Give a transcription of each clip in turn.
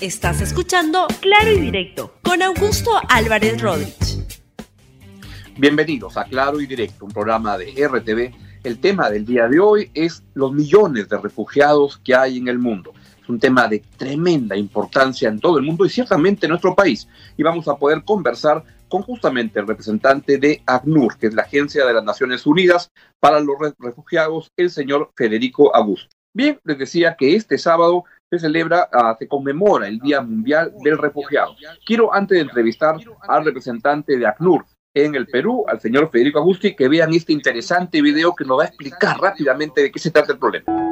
Estás escuchando Claro y Directo con Augusto Álvarez Rodríguez. Bienvenidos a Claro y Directo, un programa de RTV. El tema del día de hoy es los millones de refugiados que hay en el mundo. Es un tema de tremenda importancia en todo el mundo y ciertamente en nuestro país. Y vamos a poder conversar con justamente el representante de ACNUR, que es la Agencia de las Naciones Unidas para los Refugiados, el señor Federico Augusto. Bien, les decía que este sábado se celebra, uh, se conmemora el Día Mundial del Refugiado. Quiero, antes de entrevistar al representante de ACNUR en el Perú, al señor Federico Agusti, que vean este interesante video que nos va a explicar rápidamente de qué se trata el problema.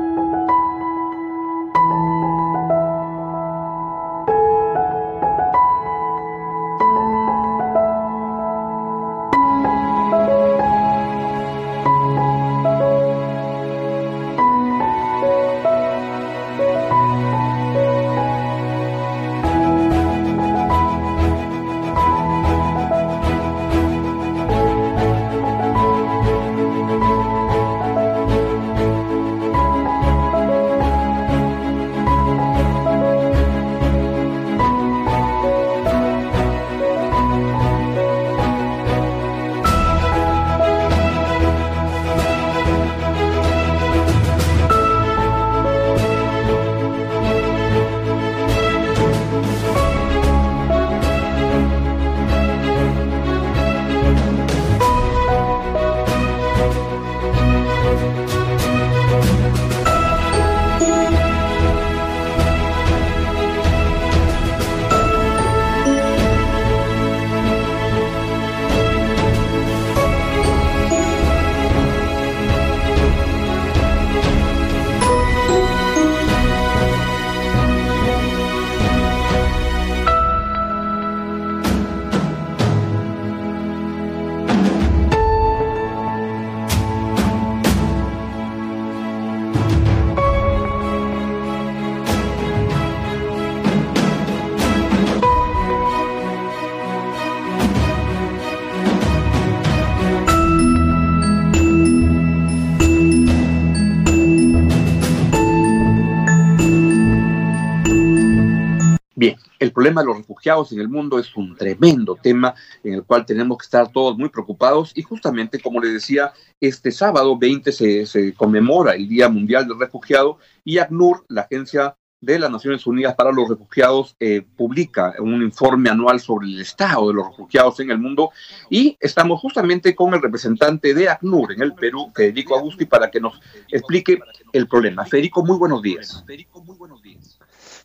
Problema de los refugiados en el mundo es un tremendo tema en el cual tenemos que estar todos muy preocupados y justamente, como les decía, este sábado 20 se, conmemora el Día Mundial del Refugiado y ACNUR, la Agencia de las Naciones Unidas para los Refugiados eh, publica un informe anual sobre el estado de los refugiados en el mundo y estamos justamente con el representante de ACNUR en el Perú, Federico Agusti, para que nos explique el problema. Federico, muy buenos días. Federico, muy buenos días.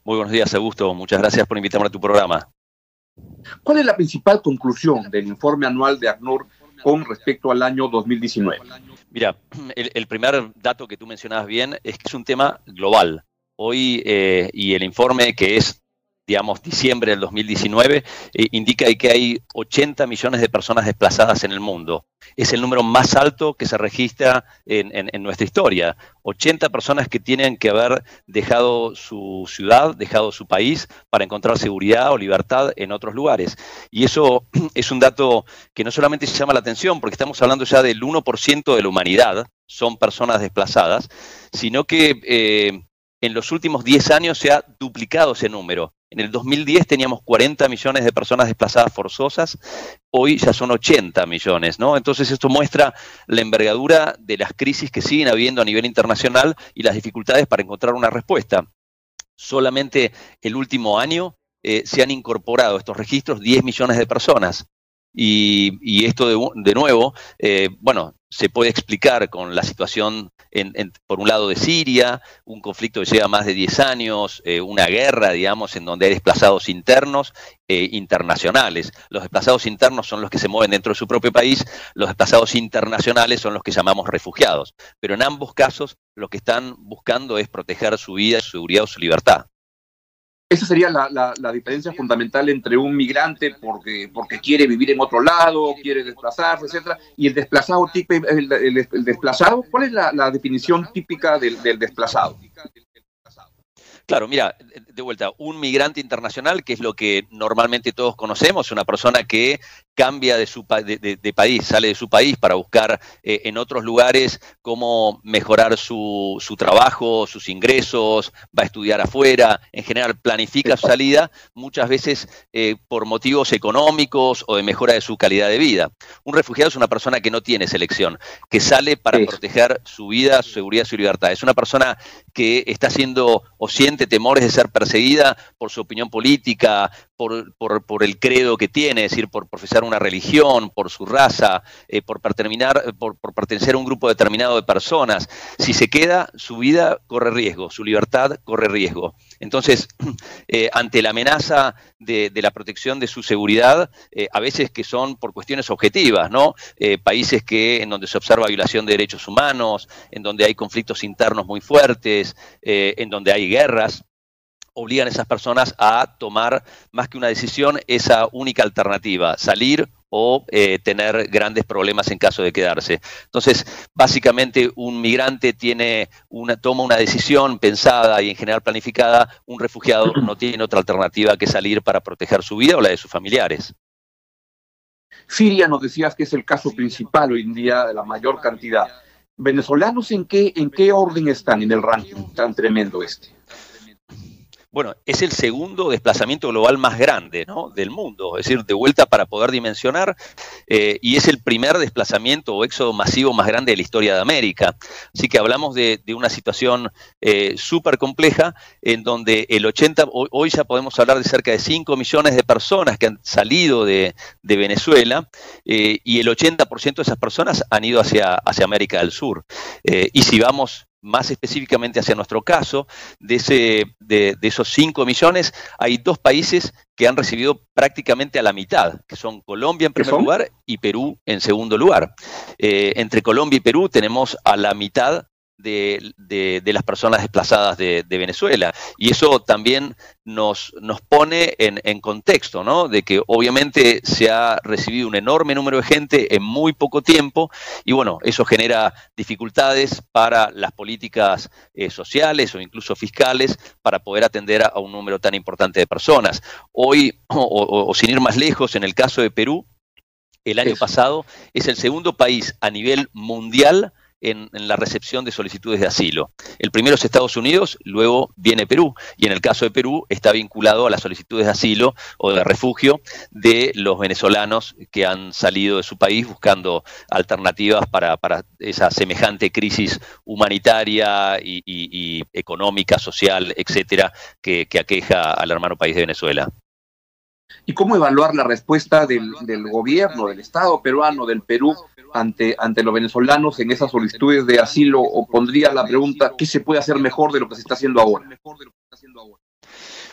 Muy buenos días, Augusto. Muchas gracias por invitarme a tu programa. ¿Cuál es la principal conclusión del informe anual de ACNUR con respecto al año 2019? Mira, el, primer dato que tú mencionabas bien es que es un tema global. Hoy, eh, y el informe que es digamos, diciembre del 2019, eh, indica que hay 80 millones de personas desplazadas en el mundo. Es el número más alto que se registra en, nuestra historia. 80 personas que tienen que haber dejado su ciudad, dejado su país para encontrar seguridad o libertad en otros lugares. Y eso es un dato que no solamente se llama la atención, porque estamos hablando ya del 1% de la humanidad, son personas desplazadas, sino que... Eh, en los últimos 10 años se ha duplicado ese número. En el 2010 teníamos 40 millones de personas desplazadas forzosas, hoy ya son 80 millones, ¿no? Entonces esto muestra la envergadura de las crisis que siguen habiendo a nivel internacional y las dificultades para encontrar una respuesta. Solamente el último año eh, se han incorporado estos registros 10 millones de personas. Y, esto de, nuevo, eh, bueno, se puede explicar con la situación, por un lado, de Siria, un conflicto que lleva más de 10 años, eh, una guerra, digamos, en donde hay desplazados internos e internacionales. Los desplazados internos son los que se mueven dentro de su propio país, los desplazados internacionales son los que llamamos refugiados. Pero en ambos casos, lo que están buscando es proteger su vida, su seguridad o su libertad. Esa sería la, diferencia fundamental entre un migrante porque, porque quiere vivir en otro lado, quiere desplazarse, etcétera, y el desplazado el, desplazado, ¿cuál es la, definición típica del, desplazado? Claro, mira, de vuelta, un migrante internacional, que es lo que normalmente todos conocemos, una persona que cambia de, su, de, país, sale de su país para buscar eh, en otros lugares cómo mejorar su, su, trabajo, sus ingresos, va a estudiar afuera, en general planifica su salida, muchas veces eh, por motivos económicos o de mejora de su calidad de vida. Un refugiado es una persona que no tiene selección, que sale para proteger su vida, su seguridad, su libertad. Es una persona que está siendo o siente temores de ser perseguida por su opinión política, por, por, el credo que tiene, es decir, por profesar una religión, por su raza, eh, por, terminar, por, pertenecer a un grupo determinado de personas. Si se queda, su vida corre riesgo, su libertad corre riesgo. Entonces, eh, ante la amenaza de, la protección de su seguridad, eh, a veces que son por cuestiones objetivas, ¿no? países que, en donde se observa violación de derechos humanos, en donde hay conflictos internos muy fuertes, en donde hay guerras, obligan a esas personas a tomar más que una decisión, esa única alternativa, salir o eh, tener grandes problemas en caso de quedarse. Entonces, básicamente un migrante tiene una, toma una decisión pensada y en general planificada, un refugiado no tiene otra alternativa que salir para proteger su vida o la de sus familiares. Siria nos decías que es el caso principal hoy en día de la mayor cantidad. ¿Venezolanos en qué, en qué orden están en el ranking tan tremendo este? Bueno, es el segundo desplazamiento global más grande del mundo, es decir, de vuelta para poder dimensionar, eh, y es el primer desplazamiento o éxodo masivo más grande de la historia de América. Así que hablamos de, una situación eh, súper compleja en donde el 80, hoy ya podemos hablar de cerca de 5 millones de personas que han salido de, Venezuela eh, y el 80% de esas personas han ido hacia, hacia América del Sur. y si vamos más específicamente hacia nuestro caso, de, ese, de, esos 5 millones, hay dos países que han recibido prácticamente a la mitad, que son Colombia en primer lugar y Perú en segundo lugar. Eh, entre Colombia y Perú tenemos a la mitad de, las personas desplazadas de, Venezuela. Y eso también nos, nos pone en, contexto, ¿no? De que obviamente se ha recibido un enorme número de gente en muy poco tiempo y bueno, eso genera dificultades para las políticas eh, sociales o incluso fiscales para poder atender a, un número tan importante de personas. Hoy, o, sin ir más lejos, en el caso de Perú, el año pasado es el segundo país a nivel mundial en, la recepción de solicitudes de asilo. El primero es Estados Unidos, luego viene Perú, y en el caso de Perú está vinculado a las solicitudes de asilo o de refugio de los venezolanos que han salido de su país buscando alternativas para, esa semejante crisis humanitaria y, económica, social, etcétera, que aqueja al hermano país de Venezuela y cómo evaluar la respuesta del, gobierno, del Estado peruano, del Perú, ante, ante los venezolanos en esas solicitudes de asilo, o pondría la pregunta, ¿qué se puede hacer mejor de lo que se está haciendo ahora?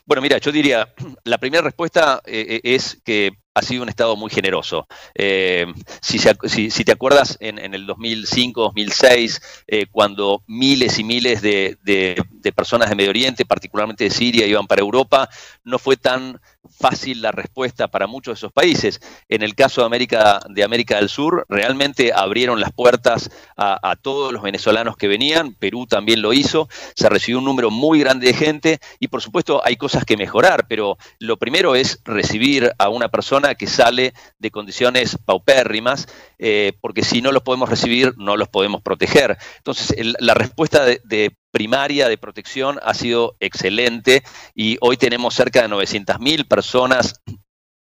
Bueno, mira, yo diría, la primera respuesta eh, eh, es que ha sido un Estado muy generoso. Eh, si, te acuerdas, en, el 2005, 2006, cuando miles y miles de, de, personas de Medio Oriente, particularmente de Siria, iban para Europa, no fue tan fácil la respuesta para muchos de esos países. En el caso de América, de América del Sur, realmente abrieron las puertas a, todos los venezolanos que venían, Perú también lo hizo, se recibió un número muy grande de gente y por supuesto hay cosas que mejorar, pero lo primero es recibir a una persona que sale de condiciones paupérrimas, eh, porque si no los podemos recibir, no los podemos proteger. Entonces, la respuesta de primaria de protección ha sido excelente y hoy tenemos cerca de 900.000 personas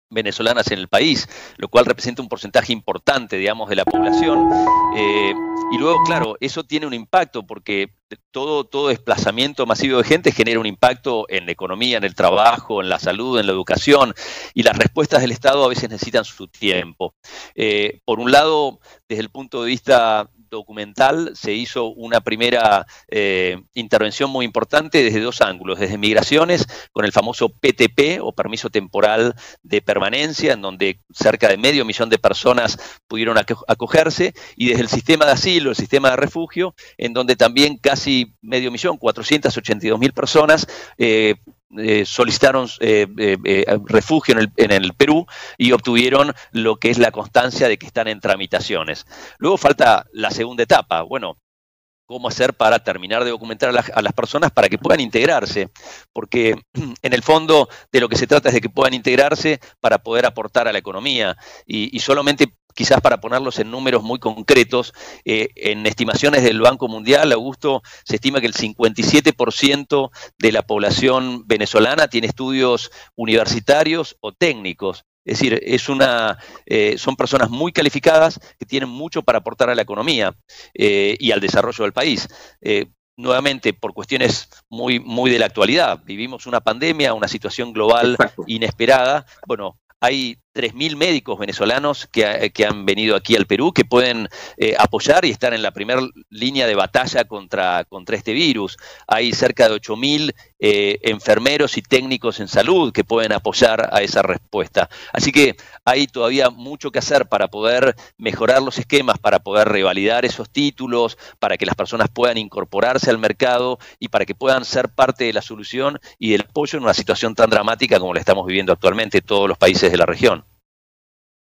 venezolanas en el país, lo cual representa un porcentaje importante, digamos, de la población. Eh, y luego, claro, eso tiene un impacto porque todo, todo desplazamiento masivo de gente genera un impacto en la economía, en el trabajo, en la salud, en la educación, y las respuestas del Estado a veces necesitan su tiempo. Eh, por un lado, desde el punto de vista documental se hizo una primera eh, intervención muy importante desde dos ángulos, desde migraciones con el famoso PTP o permiso temporal de permanencia, en donde cerca de medio millón de personas pudieron acogerse, y desde el sistema de asilo, el sistema de refugio, en donde también casi medio millón, 482 mil personas eh, eh, solicitaron eh, eh, refugio en el, Perú y obtuvieron lo que es la constancia de que están en tramitaciones. Luego falta la segunda etapa. Bueno, cómo hacer para terminar de documentar a, las personas para que puedan integrarse, porque en el fondo de lo que se trata es de que puedan integrarse para poder aportar a la economía y, solamente quizás para ponerlos en números muy concretos, eh, en estimaciones del Banco Mundial, Augusto, se estima que el 57% de la población venezolana tiene estudios universitarios o técnicos. Es decir, es una, eh, son personas muy calificadas que tienen mucho para aportar a la economía eh, y al desarrollo del país. Nuevamente, por cuestiones muy, muy de la actualidad, vivimos una pandemia, una situación global inesperada. Bueno, hay 3.000 médicos venezolanos que, que, han venido aquí al Perú que pueden eh, apoyar y estar en la primera línea de batalla contra, contra este virus. Hay cerca de 8.000 eh, enfermeros y técnicos en salud que pueden apoyar a esa respuesta. Así que hay todavía mucho que hacer para poder mejorar los esquemas, para poder revalidar esos títulos, para que las personas puedan incorporarse al mercado y para que puedan ser parte de la solución y del apoyo en una situación tan dramática como la estamos viviendo actualmente todos los países de la región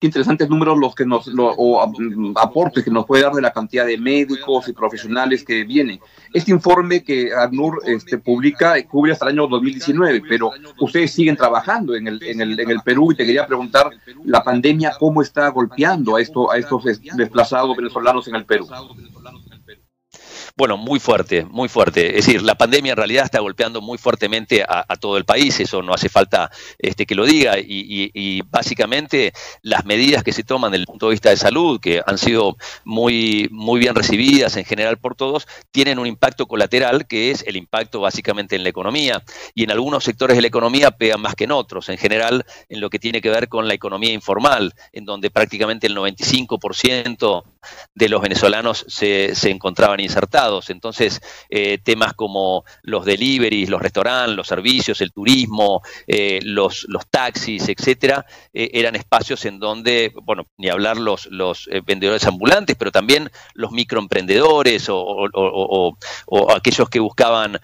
interesantes números los que nos, o mm, aportes que nos puede dar de la cantidad de médicos y profesionales que vienen. Este informe que ACNUR este, publica cubre hasta el año 2019, pero ustedes siguen trabajando en el, en el, en el Perú y te quería preguntar la pandemia cómo está golpeando a, esto, a estos desplazados venezolanos en el Perú. Bueno, muy fuerte, muy fuerte. Es decir, la pandemia en realidad está golpeando muy fuertemente a, todo el país, eso no hace falta este, que lo diga, y, básicamente las medidas que se toman desde el punto de vista de salud, que han sido muy, muy bien recibidas en general por todos, tienen un impacto colateral que es el impacto básicamente en la economía, y en algunos sectores de la economía pegan más que en otros, en general en lo que tiene que ver con la economía informal, en donde prácticamente el 95% de los venezolanos se, se encontraban insertados entonces, eh, temas como los deliveries, los restaurantes, los servicios, el turismo, eh, los, los taxis, etcétera, eh, eran espacios en donde, bueno, ni hablar los, los vendedores ambulantes, pero también los microemprendedores o, aquellos que buscaban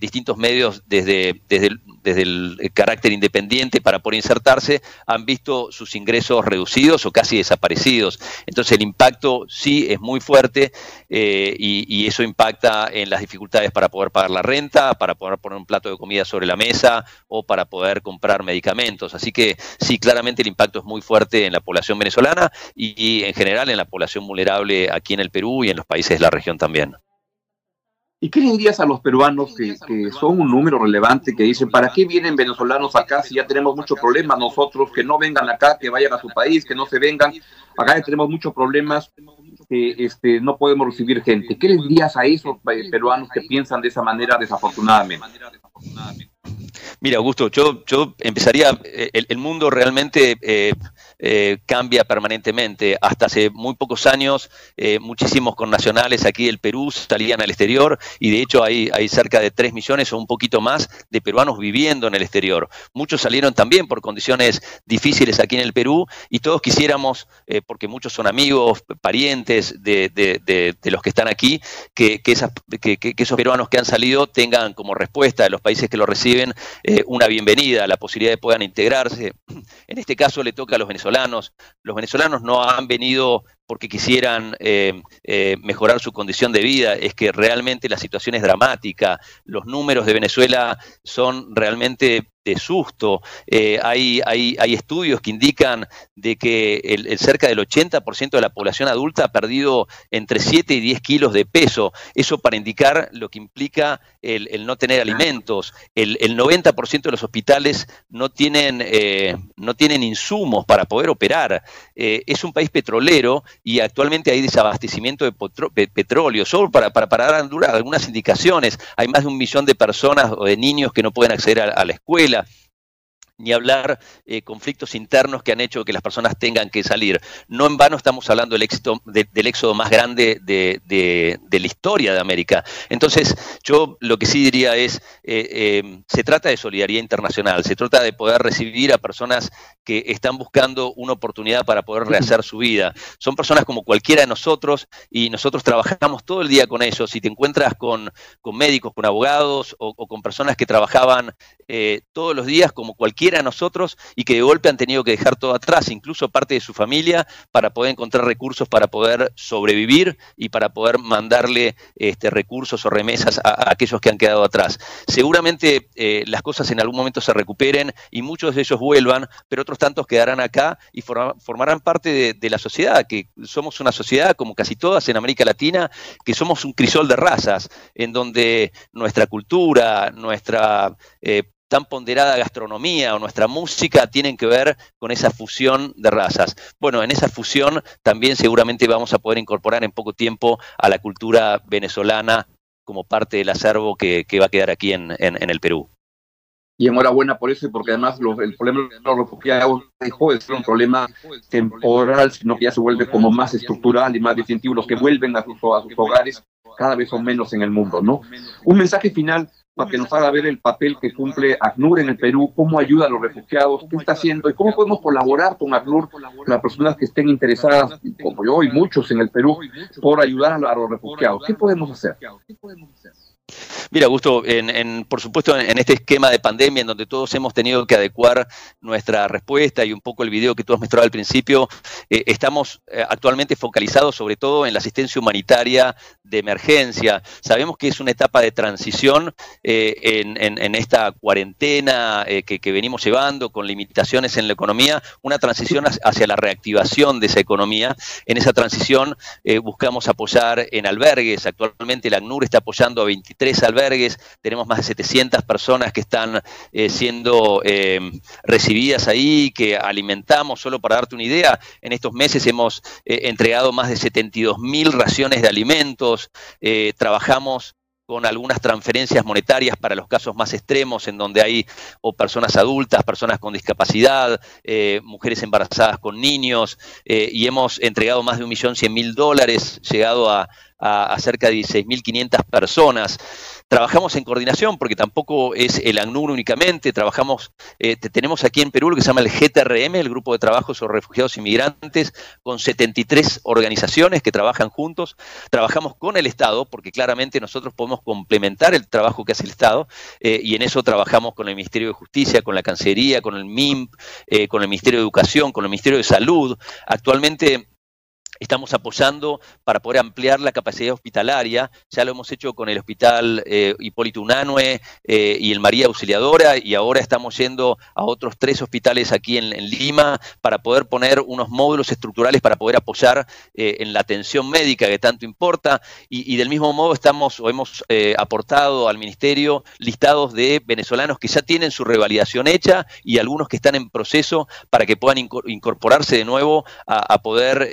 distintos medios desde, desde, desde el carácter independiente para poder insertarse, han visto sus ingresos reducidos o casi desaparecidos. Entonces el impacto sí es muy fuerte y, y eso impacta en las dificultades para poder pagar la renta, para poder poner un plato de comida sobre la mesa o para poder comprar medicamentos. Así que sí, claramente el impacto es muy fuerte en la población venezolana y, en general en la población vulnerable aquí en el Perú y en los países de la región también. ¿Y qué le dirías a los peruanos que, que, son un número relevante que dicen, ¿para qué vienen venezolanos acá si ya tenemos muchos problemas nosotros? Que no vengan acá, que vayan a su país, que no se vengan. Acá ya tenemos muchos problemas que este, no podemos recibir gente. ¿Qué les dirías a esos peruanos que piensan de esa manera desafortunadamente? Mira, Augusto, yo, yo empezaría, eh, el, mundo realmente eh, eh, cambia permanentemente. Hasta hace muy pocos años, eh, muchísimos connacionales aquí del Perú salían al exterior y de hecho hay, hay cerca de 3 millones o un poquito más de peruanos viviendo en el exterior. Muchos salieron también por condiciones difíciles aquí en el Perú y todos quisiéramos, porque muchos son amigos, parientes de, de, los que están aquí, que, que, que, que, esos peruanos que han salido tengan como respuesta de los países que lo reciben una bienvenida, la posibilidad de puedan integrarse. En este caso le toca a los venezolanos los venezolanos no han venido porque quisieran eh, eh, mejorar su condición de vida, es que realmente la situación es dramática, los números de Venezuela son realmente de susto. Eh, hay, hay, hay, estudios que indican de que el, cerca del 80% de la población adulta ha perdido entre 7 y 10 kilos de peso. Eso para indicar lo que implica el, no tener alimentos. El, 90% de los hospitales no tienen, no tienen insumos para poder operar. es un país petrolero y actualmente hay desabastecimiento de petróleo. Solo para, para, para, dar algunas indicaciones, hay más de un millón de personas o de niños que no pueden acceder a la escuela ni hablar eh, conflictos internos que han hecho que las personas tengan que salir. No en vano estamos hablando del, éxito, del éxodo más grande de, la historia de América. Entonces, yo lo que sí diría es, eh, eh, se trata de solidaridad internacional, se trata de poder recibir a personas que están buscando una oportunidad para poder rehacer su vida. Son personas como cualquiera de nosotros y nosotros trabajamos todo el día con ellos. Si te encuentras con, médicos, con abogados o, con personas que trabajaban todos los días como cualquier quieren a nosotros y que de golpe han tenido que dejar todo atrás, incluso parte de su familia, para poder encontrar recursos para poder sobrevivir y para poder mandarle este, recursos o remesas a, aquellos que han quedado atrás. Seguramente eh, las cosas en algún momento se recuperen y muchos de ellos vuelvan, pero otros tantos quedarán acá y formarán parte de, la sociedad, que somos una sociedad, como casi todas en América Latina, que somos un crisol de razas, en donde nuestra cultura, nuestra eh, tan ponderada gastronomía o nuestra música tienen que ver con esa fusión de razas. Bueno, en esa fusión también seguramente vamos a poder incorporar en poco tiempo a la cultura venezolana como parte del acervo que, va a quedar aquí en, el Perú. Y enhorabuena por eso porque además el problema de los refugiados dejó de ser un problema temporal, sino que ya se vuelve como más estructural y más definitivo. Los que vuelven a sus, a sus hogares cada vez son menos en el mundo, ¿no? Un mensaje final para que nos haga ver el papel que cumple ACNUR en el Perú, cómo ayuda a los refugiados, qué está haciendo y cómo podemos colaborar con ACNUR, las personas que estén interesadas, como yo y muchos en el Perú, por ayudar a los refugiados. ¿Qué podemos hacer? Mira, Augusto, en, por supuesto en, este esquema de pandemia en donde todos hemos tenido que adecuar nuestra respuesta y un poco el video que tú has mostrado al principio, eh, estamos eh, actualmente focalizados sobre todo en la asistencia humanitaria de emergencia. Sabemos que es una etapa de transición eh, en, esta cuarentena que, que, venimos llevando con limitaciones en la economía, una transición hacia la reactivación de esa economía. En esa transición buscamos apoyar en albergues. Actualmente la ACNUR está apoyando a 23 albergues tenemos más de 700 personas que están eh, siendo eh, recibidas ahí, que alimentamos, solo para darte una idea, en estos meses hemos eh, entregado más de 72 mil raciones de alimentos, trabajamos con algunas transferencias monetarias para los casos más extremos, en donde hay o personas adultas, personas con discapacidad, mujeres embarazadas con niños, y hemos entregado más de un millón cien mil dólares, llegado a, a, cerca de 16.500 personas. Trabajamos en coordinación porque tampoco es el ACNUR únicamente, trabajamos, eh, tenemos aquí en Perú lo que se llama el GTRM, el Grupo de Trabajo sobre Refugiados y Migrantes, con 73 organizaciones que trabajan juntos. Trabajamos con el Estado porque claramente nosotros podemos complementar el trabajo que hace el Estado eh, y en eso trabajamos con el Ministerio de Justicia, con la Cancillería, con el MIMP, eh, con el Ministerio de Educación, con el Ministerio de Salud. Actualmente Estamos apoyando para poder ampliar la capacidad hospitalaria. Ya lo hemos hecho con el Hospital eh, Hipólito Unanue eh, y el María Auxiliadora y ahora estamos yendo a otros tres hospitales aquí en, Lima para poder poner unos módulos estructurales para poder apoyar eh, en la atención médica que tanto importa. Y, del mismo modo estamos o hemos aportado al Ministerio listados de venezolanos que ya tienen su revalidación hecha y algunos que están en proceso para que puedan incorporarse de nuevo a, poder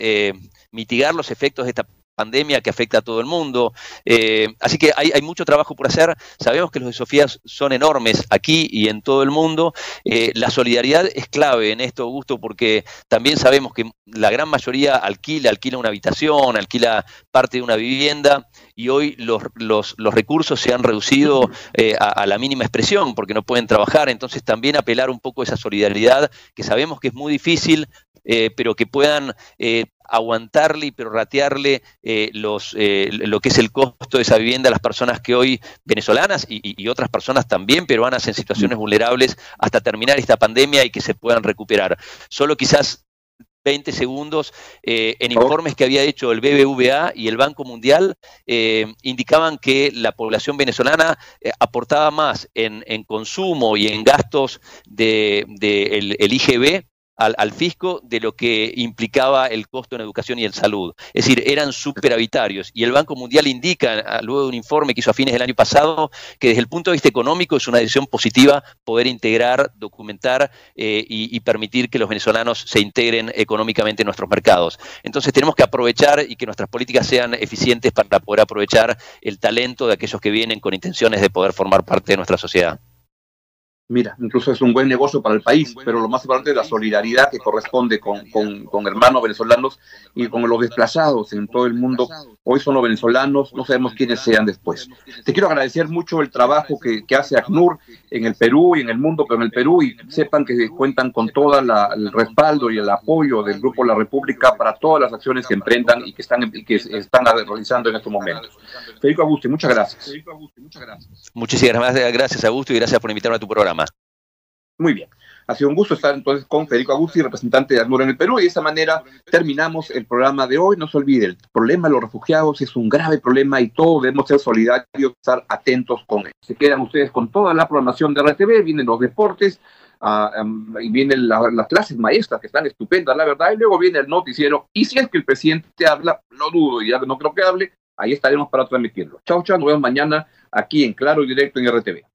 mitigar los efectos de esta pandemia que afecta a todo el mundo. Eh, así que hay, mucho trabajo por hacer. Sabemos que los de Sofía son enormes aquí y en todo el mundo. Eh, la solidaridad es clave en esto, Augusto, porque también sabemos que la gran mayoría alquila, alquila una habitación, alquila parte de una vivienda y hoy los, recursos se han reducido eh, a, a, la mínima expresión porque no pueden trabajar. Entonces también apelar un poco a esa solidaridad que sabemos que es muy difícil, pero que puedan aguantarle y prorratearle eh, los, lo que es el costo de esa vivienda a las personas que hoy, venezolanas y, otras personas también peruanas en situaciones vulnerables, hasta terminar esta pandemia y que se puedan recuperar. Solo quizás 20 segundos, en informes que había hecho el BBVA y el Banco Mundial, indicaban que la población venezolana aportaba más en, consumo y en gastos del de, el IGB al, fisco de lo que implicaba el costo en educación y en salud. Es decir, eran superavitarios. Y el Banco Mundial indica, luego de un informe que hizo a fines del año pasado, que desde el punto de vista económico es una decisión positiva poder integrar, documentar eh, y, permitir que los venezolanos se integren económicamente en nuestros mercados. Entonces tenemos que aprovechar y que nuestras políticas sean eficientes para poder aprovechar el talento de aquellos que vienen con intenciones de poder formar parte de nuestra sociedad mira, incluso es un buen negocio para el país, pero lo más importante es la solidaridad que corresponde con, con, hermanos venezolanos y con los desplazados en todo el mundo. Hoy son los venezolanos, no sabemos quiénes sean después. Te quiero agradecer mucho el trabajo que, que hace ACNUR en el Perú y en el mundo, pero en el Perú, y sepan que cuentan con todo el respaldo y el apoyo del Grupo La República para todas las acciones que emprendan y que están, que están realizando en estos momentos. Federico Augusto, muchas gracias. Muchísimas gracias, Augusto, y gracias por invitarme a tu programa. Muy bien. Ha sido un gusto estar entonces con Federico Agusti, representante de ACNUR en el Perú, y de esa manera terminamos el programa de hoy. No se olvide, el problema de los refugiados es un grave problema y todos debemos ser solidarios y estar atentos con él. Se quedan ustedes con toda la programación de RTV, vienen los deportes, uh, y vienen la, las clases maestras que están estupendas, la verdad, y luego viene el noticiero. Y si es que el presidente habla, no dudo, y ya no creo que hable, ahí estaremos para transmitirlo. Chao, chao, nos vemos mañana aquí en Claro y Directo en RTV.